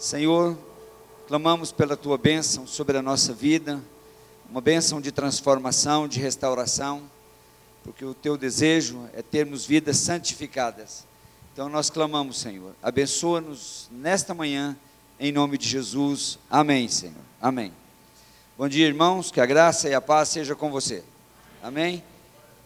Senhor, clamamos pela tua bênção sobre a nossa vida, uma bênção de transformação, de restauração, porque o teu desejo é termos vidas santificadas. Então nós clamamos, Senhor, abençoa-nos nesta manhã, em nome de Jesus. Amém, Senhor. Amém. Bom dia, irmãos, que a graça e a paz seja com você. Amém.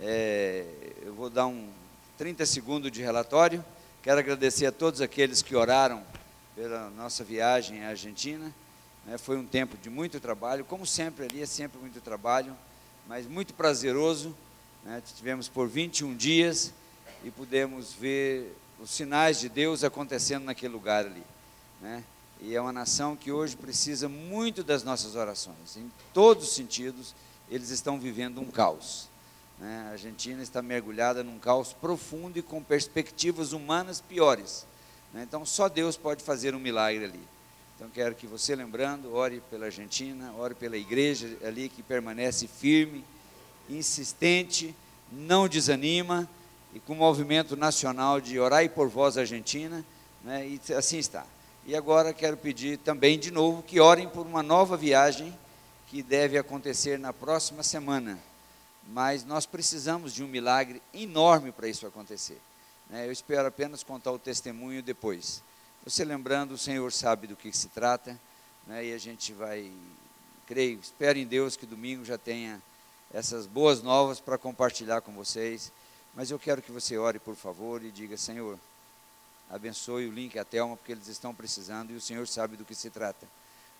É, eu vou dar um 30 segundos de relatório. Quero agradecer a todos aqueles que oraram pela nossa viagem à Argentina. Né, foi um tempo de muito trabalho, como sempre ali, é sempre muito trabalho, mas muito prazeroso. Né, tivemos por 21 dias e pudemos ver os sinais de Deus acontecendo naquele lugar ali. Né? E é uma nação que hoje precisa muito das nossas orações. Em todos os sentidos, eles estão vivendo um caos. Né? A Argentina está mergulhada num caos profundo e com perspectivas humanas piores. Né? Então, só Deus pode fazer um milagre ali. Então, quero que você, lembrando, ore pela Argentina, ore pela igreja ali que permanece firme, insistente, não desanima e com o movimento nacional de orar e por voz Argentina, né? e assim está. E agora quero pedir também de novo que orem por uma nova viagem que deve acontecer na próxima semana. Mas nós precisamos de um milagre enorme para isso acontecer. Né? Eu espero apenas contar o testemunho depois. Você lembrando, o Senhor sabe do que se trata, né? e a gente vai, creio, espero em Deus que domingo já tenha essas boas novas para compartilhar com vocês. Mas eu quero que você ore, por favor, e diga: Senhor, abençoe o link e a Thelma, porque eles estão precisando e o Senhor sabe do que se trata.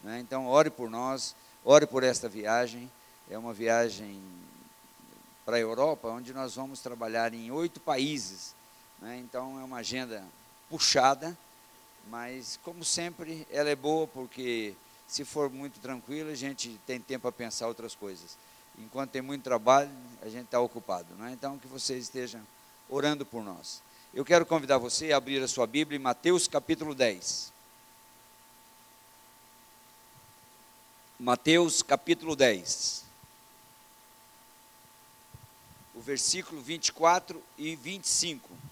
Né? Então, ore por nós, ore por esta viagem. É uma viagem para a Europa, onde nós vamos trabalhar em oito países. Né? Então, é uma agenda puxada, mas, como sempre, ela é boa, porque se for muito tranquila, a gente tem tempo a pensar outras coisas. Enquanto tem muito trabalho, a gente está ocupado. Né? Então, que vocês estejam orando por nós. Eu quero convidar você a abrir a sua Bíblia em Mateus capítulo 10. Mateus capítulo 10. O versículo 24 e 25.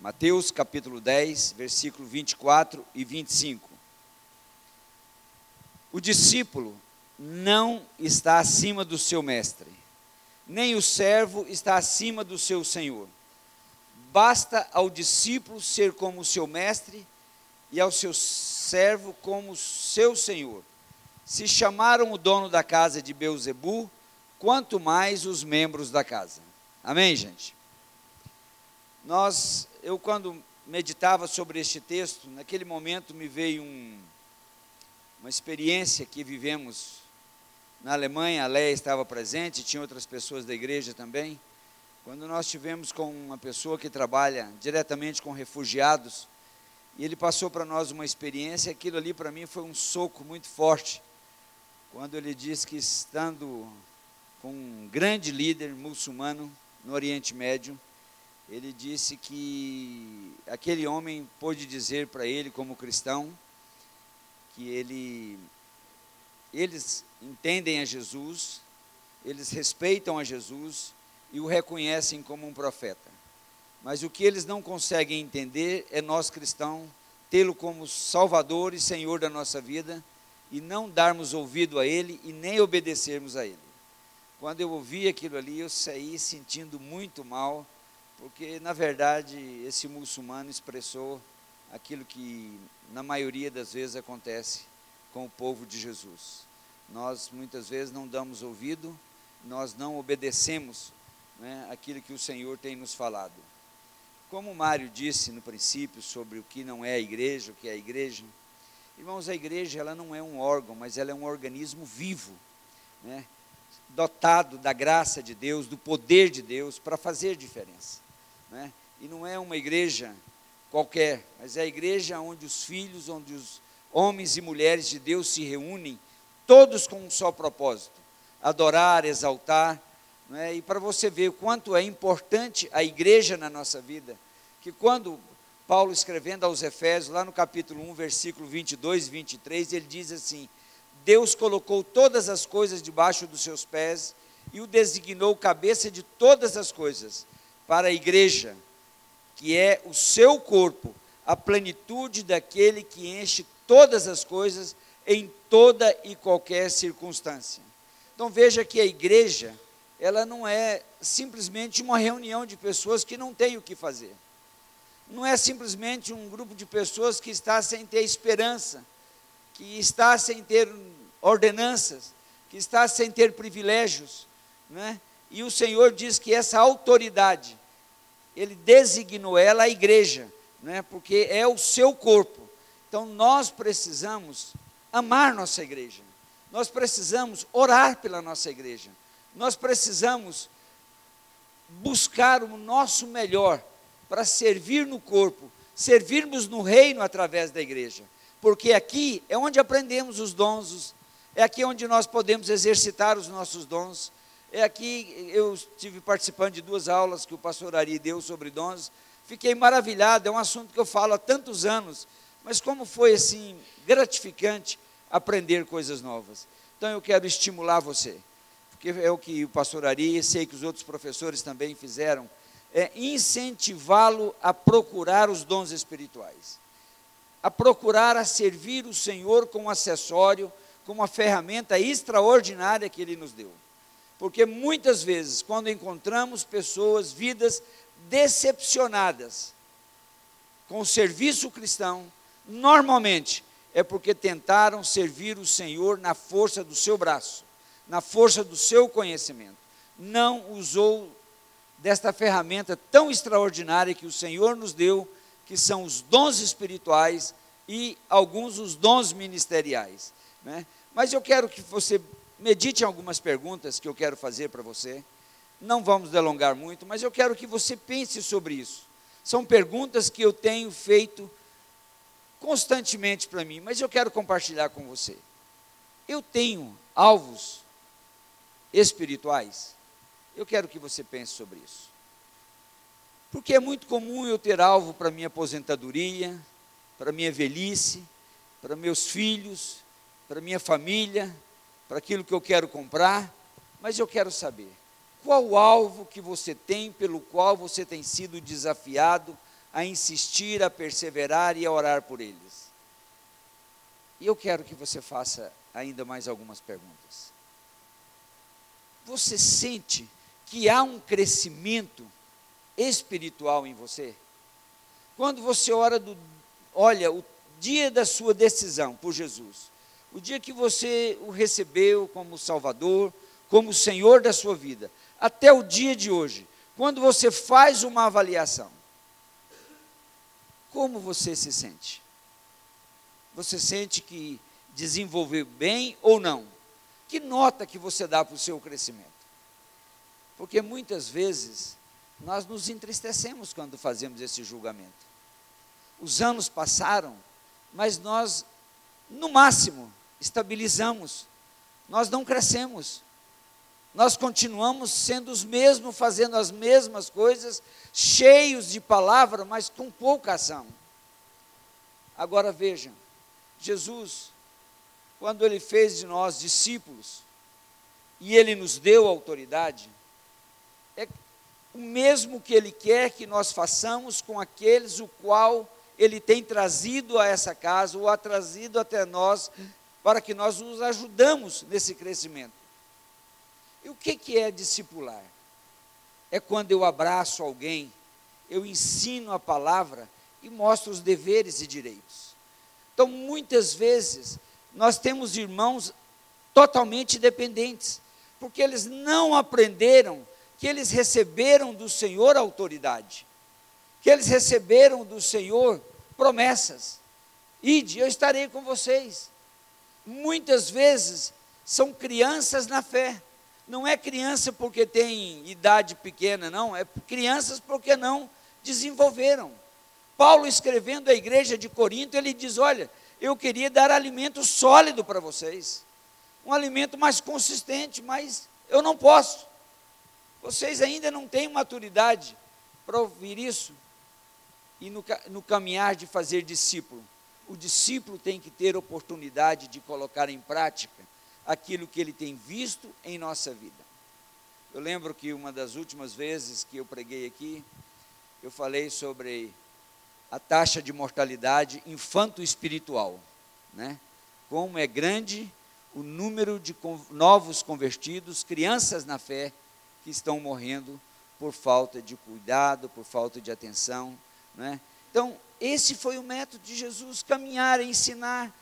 Mateus capítulo 10, versículo 24 e 25. O discípulo não está acima do seu mestre nem o servo está acima do seu senhor. Basta ao discípulo ser como o seu mestre e ao seu servo como seu senhor. Se chamaram o dono da casa de Beuzebu, quanto mais os membros da casa. Amém, gente? Nós, eu quando meditava sobre este texto, naquele momento me veio um, uma experiência que vivemos na Alemanha, a Leia estava presente, tinha outras pessoas da igreja também. Quando nós tivemos com uma pessoa que trabalha diretamente com refugiados, e ele passou para nós uma experiência, aquilo ali para mim foi um soco muito forte. Quando ele disse que estando com um grande líder muçulmano no Oriente Médio, ele disse que aquele homem pôde dizer para ele, como cristão, que ele eles entendem a Jesus, eles respeitam a Jesus e o reconhecem como um profeta. Mas o que eles não conseguem entender é nós cristãos tê-lo como Salvador e Senhor da nossa vida e não darmos ouvido a Ele e nem obedecermos a Ele. Quando eu ouvi aquilo ali, eu saí sentindo muito mal, porque na verdade esse muçulmano expressou aquilo que na maioria das vezes acontece com o povo de Jesus. Nós muitas vezes não damos ouvido, nós não obedecemos né, aquilo que o Senhor tem nos falado. Como Mário disse no princípio sobre o que não é a igreja, o que é a igreja, irmãos, a igreja ela não é um órgão, mas ela é um organismo vivo, né, dotado da graça de Deus, do poder de Deus para fazer diferença. Né? E não é uma igreja qualquer, mas é a igreja onde os filhos, onde os homens e mulheres de Deus se reúnem, todos com um só propósito: adorar, exaltar. É? E para você ver o quanto é importante a igreja na nossa vida, que quando Paulo escrevendo aos Efésios, lá no capítulo 1, versículo 22 e 23, ele diz assim: Deus colocou todas as coisas debaixo dos seus pés e o designou cabeça de todas as coisas para a igreja, que é o seu corpo, a plenitude daquele que enche todas as coisas em toda e qualquer circunstância. Então veja que a igreja, ela não é simplesmente uma reunião de pessoas que não têm o que fazer. Não é simplesmente um grupo de pessoas que está sem ter esperança, que está sem ter ordenanças, que está sem ter privilégios, né? E o Senhor diz que essa autoridade, Ele designou ela a igreja, né? porque é o seu corpo. Então nós precisamos amar nossa igreja, nós precisamos orar pela nossa igreja, nós precisamos buscar o nosso melhor para servir no corpo, servirmos no reino através da igreja, porque aqui é onde aprendemos os dons, é aqui onde nós podemos exercitar os nossos dons, é aqui, eu estive participando de duas aulas que o pastor Ari deu sobre dons, fiquei maravilhado, é um assunto que eu falo há tantos anos, mas como foi assim gratificante aprender coisas novas. Então eu quero estimular você, porque é o que o pastor Ari, sei que os outros professores também fizeram, é incentivá-lo a procurar os dons espirituais, a procurar a servir o Senhor com um acessório, com uma ferramenta extraordinária que Ele nos deu. Porque muitas vezes, quando encontramos pessoas, vidas decepcionadas com o serviço cristão, normalmente é porque tentaram servir o Senhor na força do seu braço, na força do seu conhecimento. Não usou desta ferramenta tão extraordinária que o Senhor nos deu, que são os dons espirituais e alguns os dons ministeriais. Né? Mas eu quero que você medite em algumas perguntas que eu quero fazer para você. Não vamos delongar muito, mas eu quero que você pense sobre isso. São perguntas que eu tenho feito constantemente para mim, mas eu quero compartilhar com você. Eu tenho alvos espirituais. Eu quero que você pense sobre isso. Porque é muito comum eu ter alvo para minha aposentadoria, para minha velhice, para meus filhos, para minha família, para aquilo que eu quero comprar, mas eu quero saber qual o alvo que você tem pelo qual você tem sido desafiado a insistir, a perseverar e a orar por eles. E eu quero que você faça ainda mais algumas perguntas. Você sente que há um crescimento espiritual em você? Quando você ora do, olha, o dia da sua decisão por Jesus, o dia que você o recebeu como Salvador, como Senhor da sua vida, até o dia de hoje, quando você faz uma avaliação, como você se sente? Você sente que desenvolveu bem ou não? Que nota que você dá para o seu crescimento? Porque muitas vezes nós nos entristecemos quando fazemos esse julgamento. Os anos passaram, mas nós, no máximo, estabilizamos, nós não crescemos, nós continuamos sendo os mesmos, fazendo as mesmas coisas, cheios de palavra, mas com pouca ação. Agora vejam, Jesus, quando ele fez de nós discípulos, e ele nos deu autoridade, é o mesmo que ele quer que nós façamos com aqueles o qual ele tem trazido a essa casa, ou a trazido até nós para que nós nos ajudamos nesse crescimento. E o que, que é discipular? É quando eu abraço alguém, eu ensino a palavra e mostro os deveres e direitos. Então, muitas vezes, nós temos irmãos totalmente dependentes, porque eles não aprenderam que eles receberam do Senhor autoridade, que eles receberam do Senhor promessas. Ide, eu estarei com vocês muitas vezes são crianças na fé. Não é criança porque tem idade pequena, não, é crianças porque não desenvolveram. Paulo escrevendo à igreja de Corinto, ele diz: Olha, eu queria dar alimento sólido para vocês, um alimento mais consistente, mas eu não posso. Vocês ainda não têm maturidade para ouvir isso e no, no caminhar de fazer discípulo o discípulo tem que ter oportunidade de colocar em prática aquilo que ele tem visto em nossa vida. Eu lembro que uma das últimas vezes que eu preguei aqui, eu falei sobre a taxa de mortalidade infanto-espiritual, né? Como é grande o número de novos convertidos, crianças na fé, que estão morrendo por falta de cuidado, por falta de atenção, né? Então, esse foi o método de Jesus: caminhar, ensinar,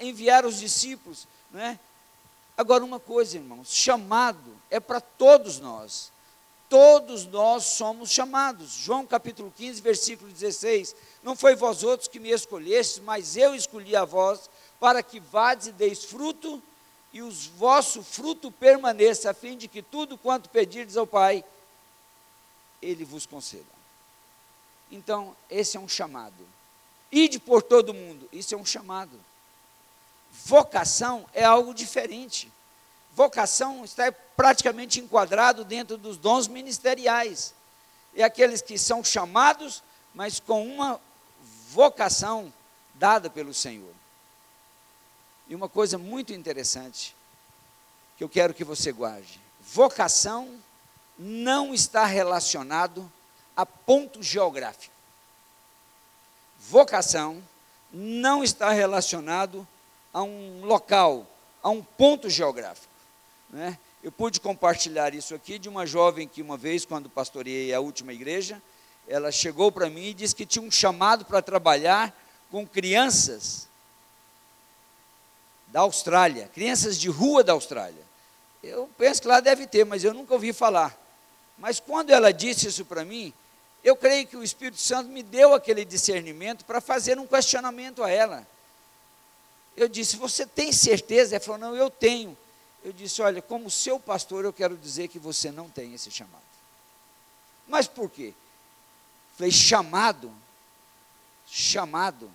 enviar os discípulos, né? Agora, uma coisa, irmãos: chamado é para todos nós. Todos nós somos chamados. João capítulo 15, versículo 16. Não foi vós outros que me escolhestes, mas eu escolhi a vós, para que vades e deis fruto, e o vosso fruto permaneça, a fim de que tudo quanto pedirdes ao Pai, Ele vos conceda. Então, esse é um chamado. Ide por todo mundo, isso é um chamado. Vocação é algo diferente. Vocação está praticamente enquadrado dentro dos dons ministeriais. É aqueles que são chamados, mas com uma vocação dada pelo Senhor. E uma coisa muito interessante que eu quero que você guarde: vocação não está relacionado a ponto geográfico. Vocação não está relacionado a um local, a um ponto geográfico. Né? Eu pude compartilhar isso aqui de uma jovem que uma vez, quando pastoreei a última igreja, ela chegou para mim e disse que tinha um chamado para trabalhar com crianças da Austrália, crianças de rua da Austrália. Eu penso que lá deve ter, mas eu nunca ouvi falar. Mas quando ela disse isso para mim, eu creio que o Espírito Santo me deu aquele discernimento para fazer um questionamento a ela. Eu disse: Você tem certeza? Ela falou: Não, eu tenho. Eu disse: Olha, como seu pastor, eu quero dizer que você não tem esse chamado. Mas por quê? Falei: Chamado, chamado,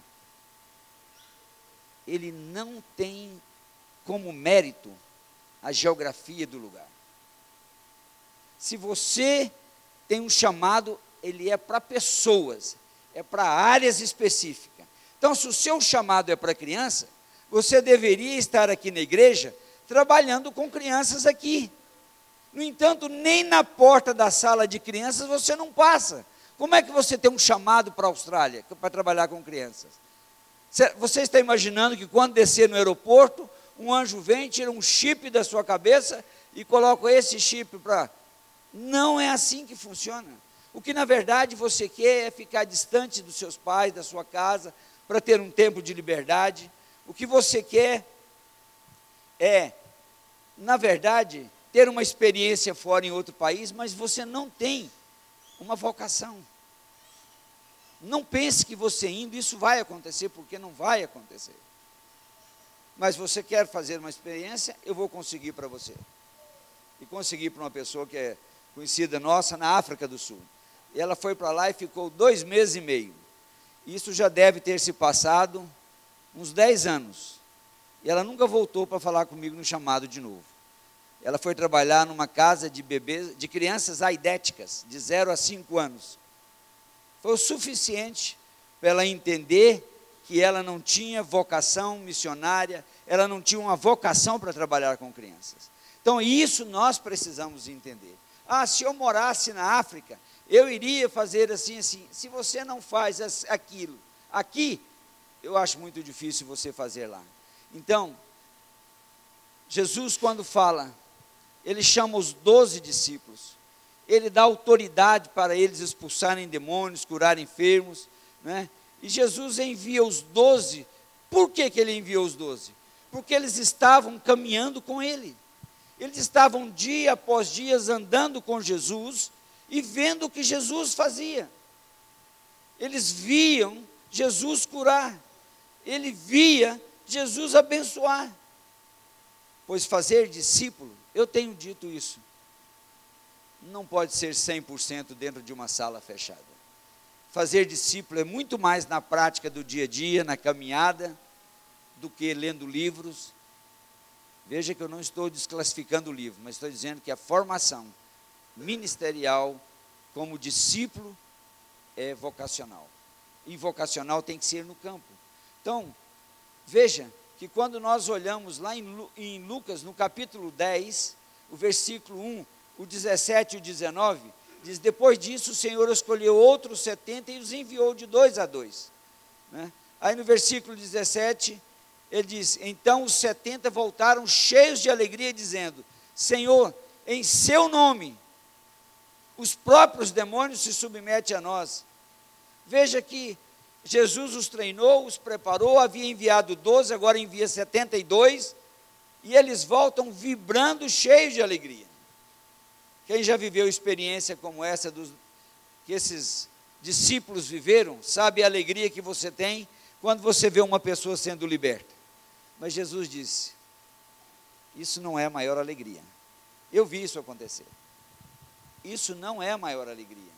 ele não tem como mérito a geografia do lugar. Se você tem um chamado, ele é para pessoas, é para áreas específicas. Então, se o seu chamado é para criança, você deveria estar aqui na igreja trabalhando com crianças aqui. No entanto, nem na porta da sala de crianças você não passa. Como é que você tem um chamado para a Austrália para trabalhar com crianças? Você está imaginando que quando descer no aeroporto, um anjo vem, tira um chip da sua cabeça e coloca esse chip para. Não é assim que funciona. O que na verdade você quer é ficar distante dos seus pais, da sua casa, para ter um tempo de liberdade. O que você quer é, na verdade, ter uma experiência fora em outro país, mas você não tem uma vocação. Não pense que você indo isso vai acontecer, porque não vai acontecer. Mas você quer fazer uma experiência, eu vou conseguir para você. E consegui para uma pessoa que é conhecida nossa na África do Sul. E ela foi para lá e ficou dois meses e meio. Isso já deve ter se passado uns 10 anos. E ela nunca voltou para falar comigo no chamado de novo. Ela foi trabalhar numa casa de bebês, de crianças aidéticas, de 0 a 5 anos. Foi o suficiente para ela entender que ela não tinha vocação missionária, ela não tinha uma vocação para trabalhar com crianças. Então, isso nós precisamos entender. Ah, se eu morasse na África, eu iria fazer assim, assim. Se você não faz aquilo aqui, eu acho muito difícil você fazer lá. Então, Jesus, quando fala, ele chama os doze discípulos, ele dá autoridade para eles expulsarem demônios, curarem enfermos, né? E Jesus envia os doze. Por que, que ele enviou os doze? Porque eles estavam caminhando com ele. Eles estavam dia após dia andando com Jesus e vendo o que Jesus fazia. Eles viam Jesus curar ele via Jesus abençoar. Pois fazer discípulo, eu tenho dito isso, não pode ser 100% dentro de uma sala fechada. Fazer discípulo é muito mais na prática do dia a dia, na caminhada, do que lendo livros. Veja que eu não estou desclassificando o livro, mas estou dizendo que a formação ministerial como discípulo é vocacional. E vocacional tem que ser no campo. Então, veja que quando nós olhamos lá em, Lucas, no capítulo 10, o versículo 1, o 17 e o 19, Diz: depois disso, o Senhor escolheu outros setenta e os enviou de dois a dois. Né? Aí no versículo 17, ele diz: Então os setenta voltaram cheios de alegria, dizendo: Senhor, em seu nome, os próprios demônios se submetem a nós. Veja que Jesus os treinou, os preparou, havia enviado 12, agora envia 72, e eles voltam vibrando, cheios de alegria. Quem já viveu experiência como essa dos, que esses discípulos viveram, sabe a alegria que você tem quando você vê uma pessoa sendo liberta. Mas Jesus disse: Isso não é a maior alegria. Eu vi isso acontecer. Isso não é a maior alegria.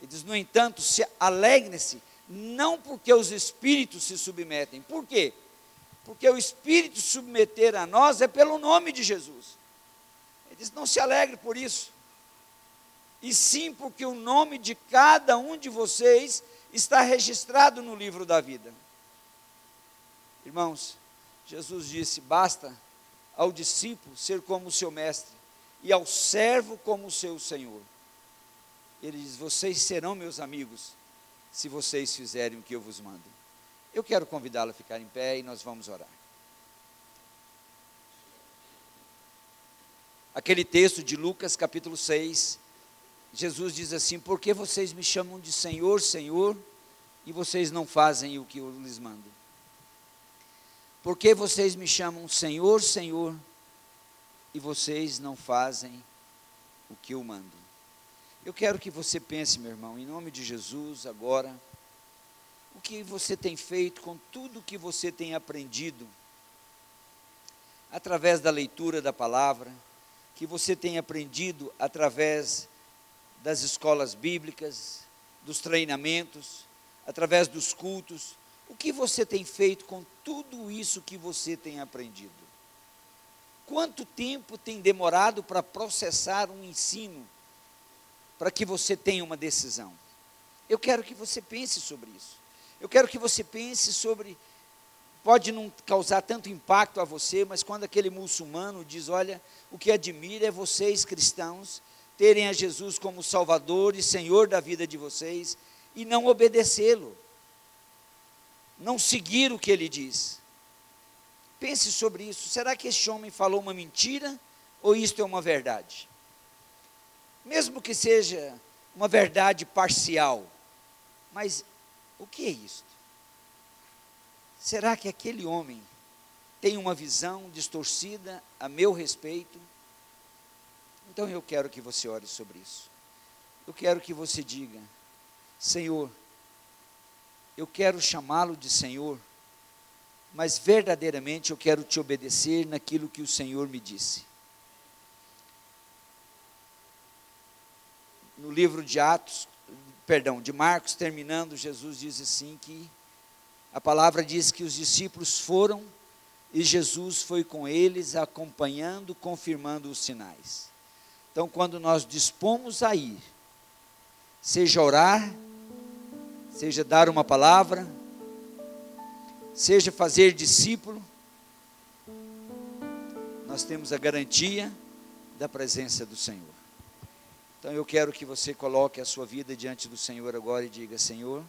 Ele diz: No entanto, se alegre-se não porque os espíritos se submetem. Por quê? Porque o espírito submeter a nós é pelo nome de Jesus. Ele diz: não se alegre por isso. E sim porque o nome de cada um de vocês está registrado no livro da vida. Irmãos, Jesus disse: basta ao discípulo ser como o seu mestre, e ao servo como seu senhor. Ele diz: Vocês serão meus amigos se vocês fizerem o que eu vos mando. Eu quero convidá-lo a ficar em pé e nós vamos orar. Aquele texto de Lucas capítulo 6, Jesus diz assim: Por que vocês me chamam de Senhor, Senhor, e vocês não fazem o que eu lhes mando? Por que vocês me chamam Senhor, Senhor, e vocês não fazem o que eu mando? Eu quero que você pense, meu irmão, em nome de Jesus, agora, o que você tem feito com tudo que você tem aprendido, através da leitura da palavra, que você tem aprendido através das escolas bíblicas, dos treinamentos, através dos cultos, o que você tem feito com tudo isso que você tem aprendido? Quanto tempo tem demorado para processar um ensino? para que você tenha uma decisão. Eu quero que você pense sobre isso. Eu quero que você pense sobre. Pode não causar tanto impacto a você, mas quando aquele muçulmano diz: Olha, o que admira é vocês cristãos terem a Jesus como Salvador e Senhor da vida de vocês e não obedecê-lo, não seguir o que ele diz. Pense sobre isso. Será que este homem falou uma mentira ou isto é uma verdade? mesmo que seja uma verdade parcial, mas o que é isto? Será que aquele homem tem uma visão distorcida a meu respeito? Então eu quero que você ore sobre isso. Eu quero que você diga: Senhor, eu quero chamá-lo de Senhor, mas verdadeiramente eu quero te obedecer naquilo que o Senhor me disse. no livro de Atos, perdão, de Marcos, terminando, Jesus diz assim que a palavra diz que os discípulos foram e Jesus foi com eles, acompanhando, confirmando os sinais. Então, quando nós dispomos a ir, seja orar, seja dar uma palavra, seja fazer discípulo, nós temos a garantia da presença do Senhor. Então eu quero que você coloque a sua vida diante do Senhor agora e diga: Senhor,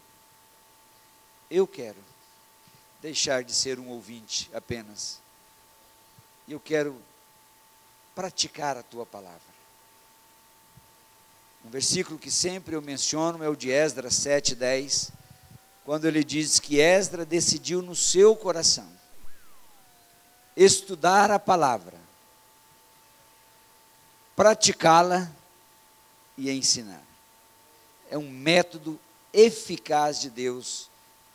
eu quero deixar de ser um ouvinte apenas. Eu quero praticar a tua palavra. Um versículo que sempre eu menciono é o de Esdras 7:10, quando ele diz que Esdras decidiu no seu coração estudar a palavra, praticá-la e ensinar. É um método eficaz de Deus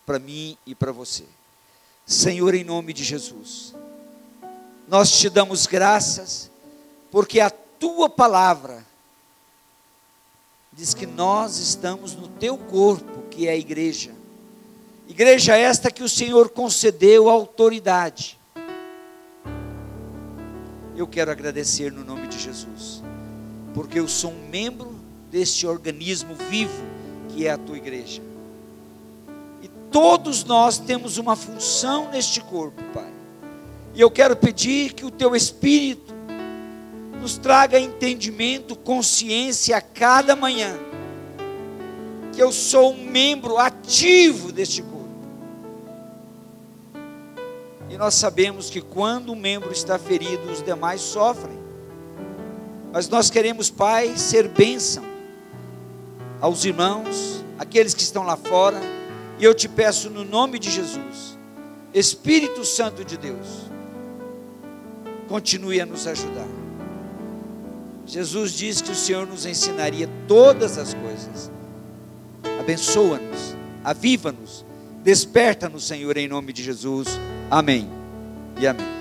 para mim e para você. Senhor, em nome de Jesus, nós te damos graças, porque a tua palavra diz que nós estamos no teu corpo, que é a igreja. Igreja esta que o Senhor concedeu autoridade. Eu quero agradecer no nome de Jesus porque eu sou um membro deste organismo vivo que é a tua igreja. E todos nós temos uma função neste corpo, Pai. E eu quero pedir que o teu Espírito nos traga entendimento, consciência a cada manhã, que eu sou um membro ativo deste corpo. Nós sabemos que quando um membro está ferido, os demais sofrem. Mas nós queremos, Pai, ser bênção aos irmãos, aqueles que estão lá fora, e eu te peço no nome de Jesus, Espírito Santo de Deus, continue a nos ajudar. Jesus disse que o Senhor nos ensinaria todas as coisas. Abençoa-nos, aviva-nos, desperta-nos, Senhor, em nome de Jesus. Amém e amém.